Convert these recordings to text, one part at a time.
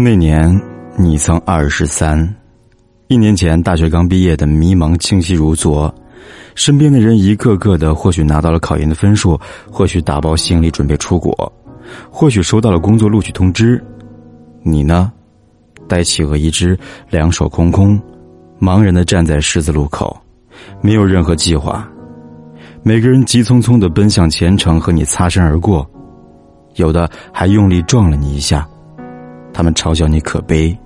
那年你曾二十三，一年前大学刚毕业的迷茫清晰如昨，身边的人一个个的，或许拿到了考研的分数，或许打包行李准备出国，或许收到了工作录取通知，你呢，呆企鹅一只，两手空空，茫然的站在十字路口，没有任何计划，每个人急匆匆的奔向前程，和你擦身而过，有的还用力撞了你一下。他们嘲笑你可悲，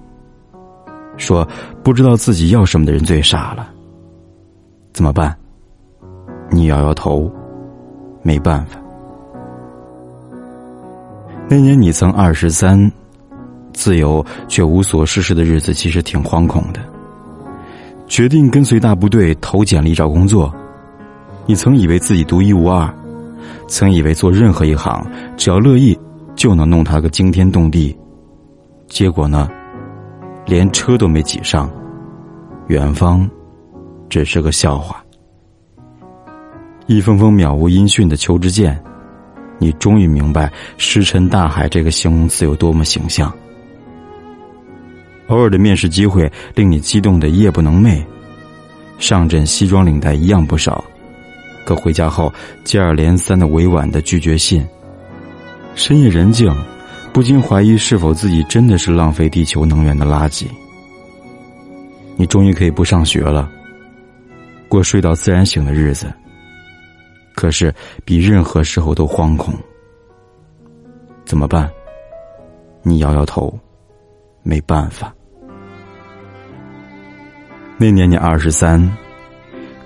说不知道自己要什么的人最傻了。怎么办？你摇摇头，没办法。那年你曾二十三，自由却无所事事的日子其实挺惶恐的。决定跟随大部队投简历找工作，你曾以为自己独一无二，曾以为做任何一行只要乐意就能弄他个惊天动地。结果呢，连车都没挤上，远方只是个笑话。一封封渺无音讯的求职件，你终于明白“石沉大海”这个形容词有多么形象。偶尔的面试机会令你激动的夜不能寐，上阵西装领带一样不少，可回家后接二连三的委婉的拒绝信，深夜人静。不禁怀疑，是否自己真的是浪费地球能源的垃圾？你终于可以不上学了，过睡到自然醒的日子。可是比任何时候都惶恐。怎么办？你摇摇头，没办法。那年你二十三，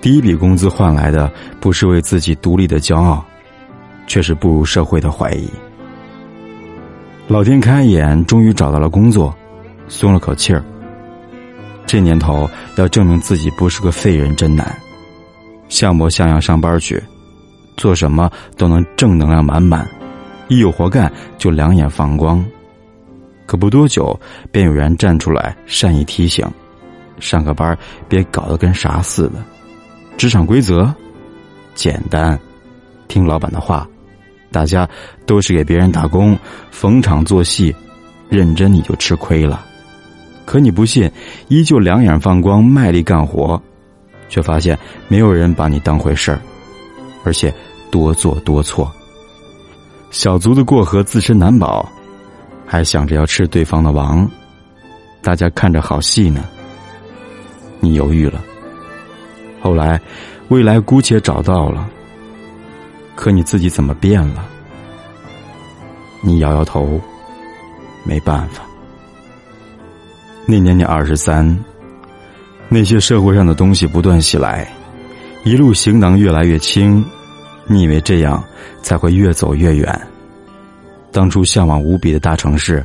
第一笔工资换来的不是为自己独立的骄傲，却是步入社会的怀疑。老天开眼，终于找到了工作，松了口气儿。这年头要证明自己不是个废人真难，像模像样上班去，做什么都能正能量满满，一有活干就两眼放光。可不多久，便有人站出来善意提醒：上个班别搞得跟啥似的。职场规则简单，听老板的话。大家都是给别人打工，逢场作戏，认真你就吃亏了。可你不信，依旧两眼放光，卖力干活，却发现没有人把你当回事儿，而且多做多错。小卒子过河自身难保，还想着要吃对方的王，大家看着好戏呢。你犹豫了，后来，未来姑且找到了。可你自己怎么变了？你摇摇头，没办法。那年你二十三，那些社会上的东西不断袭来，一路行囊越来越轻，你以为这样才会越走越远？当初向往无比的大城市，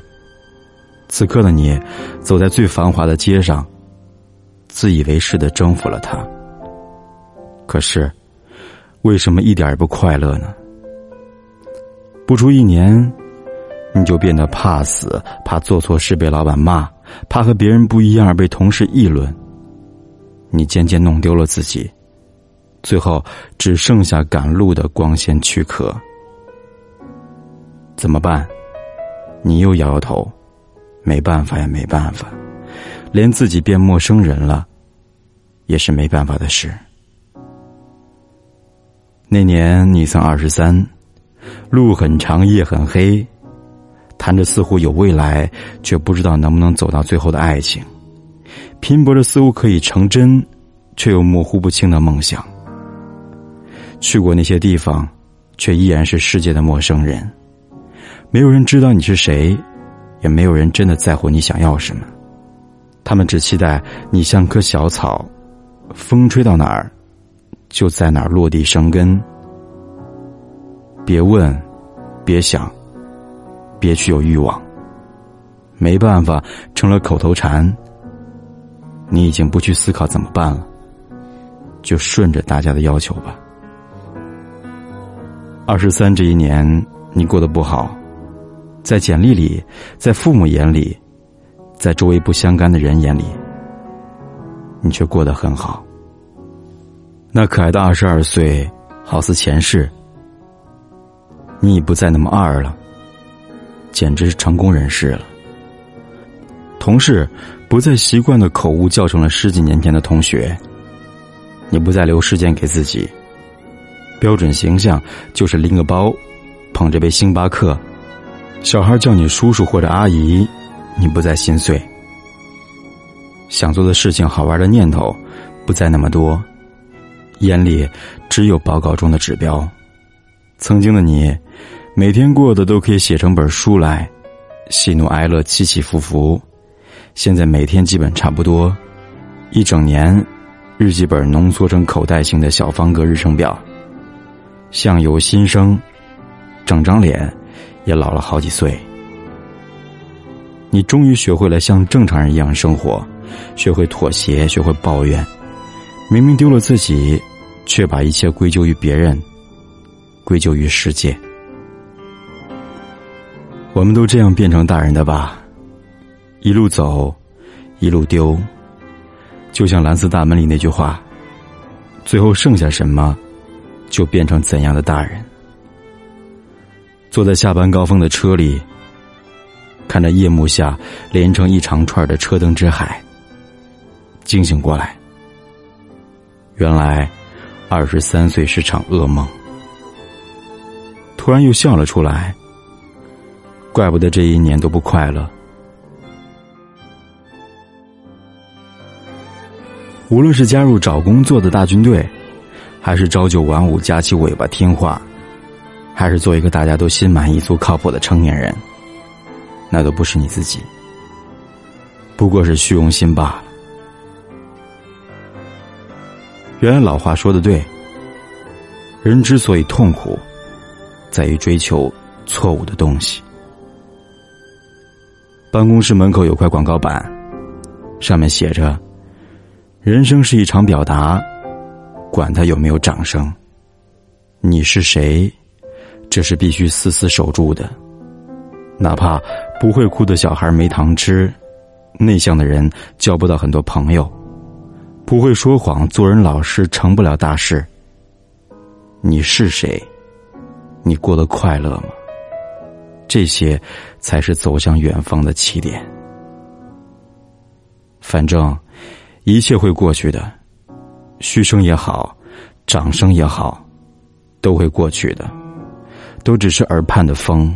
此刻的你走在最繁华的街上，自以为是的征服了它。可是。为什么一点也不快乐呢？不出一年，你就变得怕死，怕做错事被老板骂，怕和别人不一样而被同事议论。你渐渐弄丢了自己，最后只剩下赶路的光鲜躯壳。怎么办？你又摇摇头，没办法呀，没办法，连自己变陌生人了，也是没办法的事。那年你曾二十三，路很长，夜很黑，谈着似乎有未来，却不知道能不能走到最后的爱情，拼搏着似乎可以成真，却又模糊不清的梦想。去过那些地方，却依然是世界的陌生人，没有人知道你是谁，也没有人真的在乎你想要什么，他们只期待你像棵小草，风吹到哪儿。就在哪儿落地生根。别问，别想，别去有欲望。没办法，成了口头禅。你已经不去思考怎么办了，就顺着大家的要求吧。二十三这一年，你过得不好，在简历里，在父母眼里，在周围不相干的人眼里，你却过得很好。那可爱的二十二岁，好似前世，你已不再那么二了，简直是成功人士了。同事不再习惯的口误叫成了十几年前的同学。你不再留时间给自己，标准形象就是拎个包，捧着杯星巴克。小孩叫你叔叔或者阿姨，你不再心碎。想做的事情、好玩的念头不再那么多，眼里只有报告中的指标。曾经的你，每天过的都可以写成本书来，喜怒哀乐起起伏伏。现在每天基本差不多，一整年，日记本浓缩成口袋型的小方格日程表。相由心生，整张脸也老了好几岁。你终于学会了像正常人一样生活，学会妥协，学会抱怨。明明丢了自己，却把一切归咎于别人。归咎于世界，我们都这样变成大人的吧？一路走，一路丢，就像蓝色大门里那句话：“最后剩下什么，就变成怎样的大人。”坐在下班高峰的车里，看着夜幕下连成一长串的车灯之海，惊醒过来，原来二十三岁是场噩梦。突然又笑了出来，怪不得这一年都不快乐。无论是加入找工作的大军队，还是朝九晚五夹起尾巴听话，还是做一个大家都心满意足、靠谱的成年人，那都不是你自己，不过是虚荣心罢了。原来老话说的对，人之所以痛苦。在于追求错误的东西。办公室门口有块广告板，上面写着：“人生是一场表达，管他有没有掌声。你是谁，这是必须死死守住的。哪怕不会哭的小孩没糖吃，内向的人交不到很多朋友，不会说谎做人老实成不了大事。你是谁？”你过得快乐吗？这些才是走向远方的起点。反正一切会过去的，嘘声也好，掌声也好，都会过去的，都只是耳畔的风。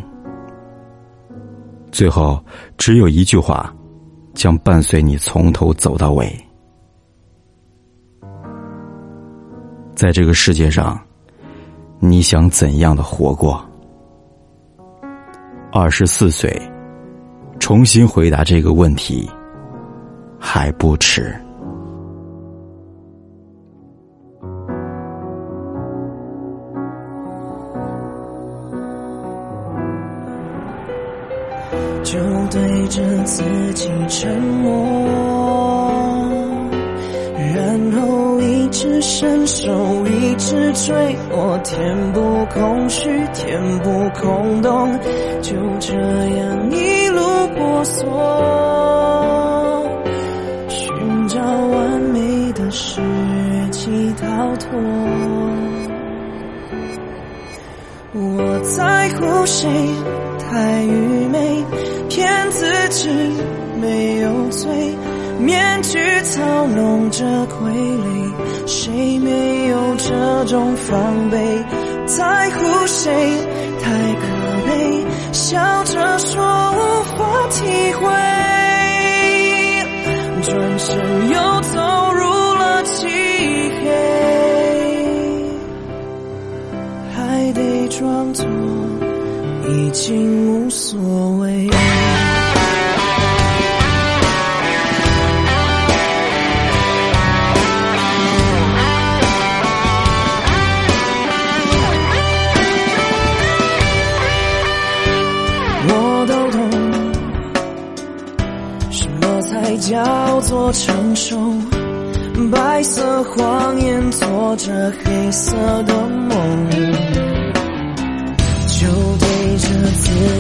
最后，只有一句话，将伴随你从头走到尾。在这个世界上。你想怎样的活过？二十四岁，重新回答这个问题还不迟。就对着自己沉默。只伸手，一直追，我填补空虚，填补空洞，就这样一路婆娑，寻找完美的时机逃脱。我在乎谁？太愚昧，骗自己没有罪。面具操弄着傀儡，谁没有这种防备？在乎谁太可悲，笑着说无法体会，转身又走入了漆黑，还得装作已经无所谓。我承受白色谎言，做着黑色的梦，就对着自。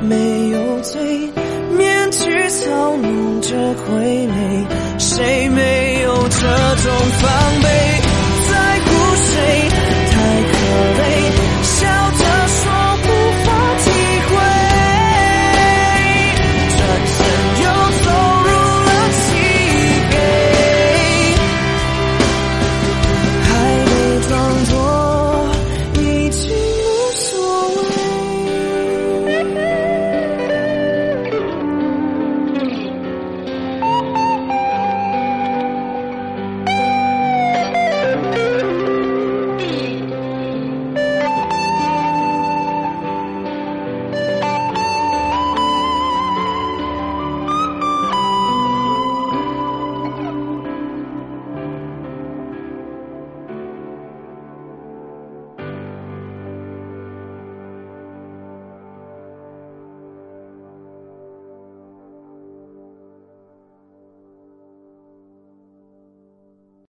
没有罪面具操弄着傀儡谁没有这种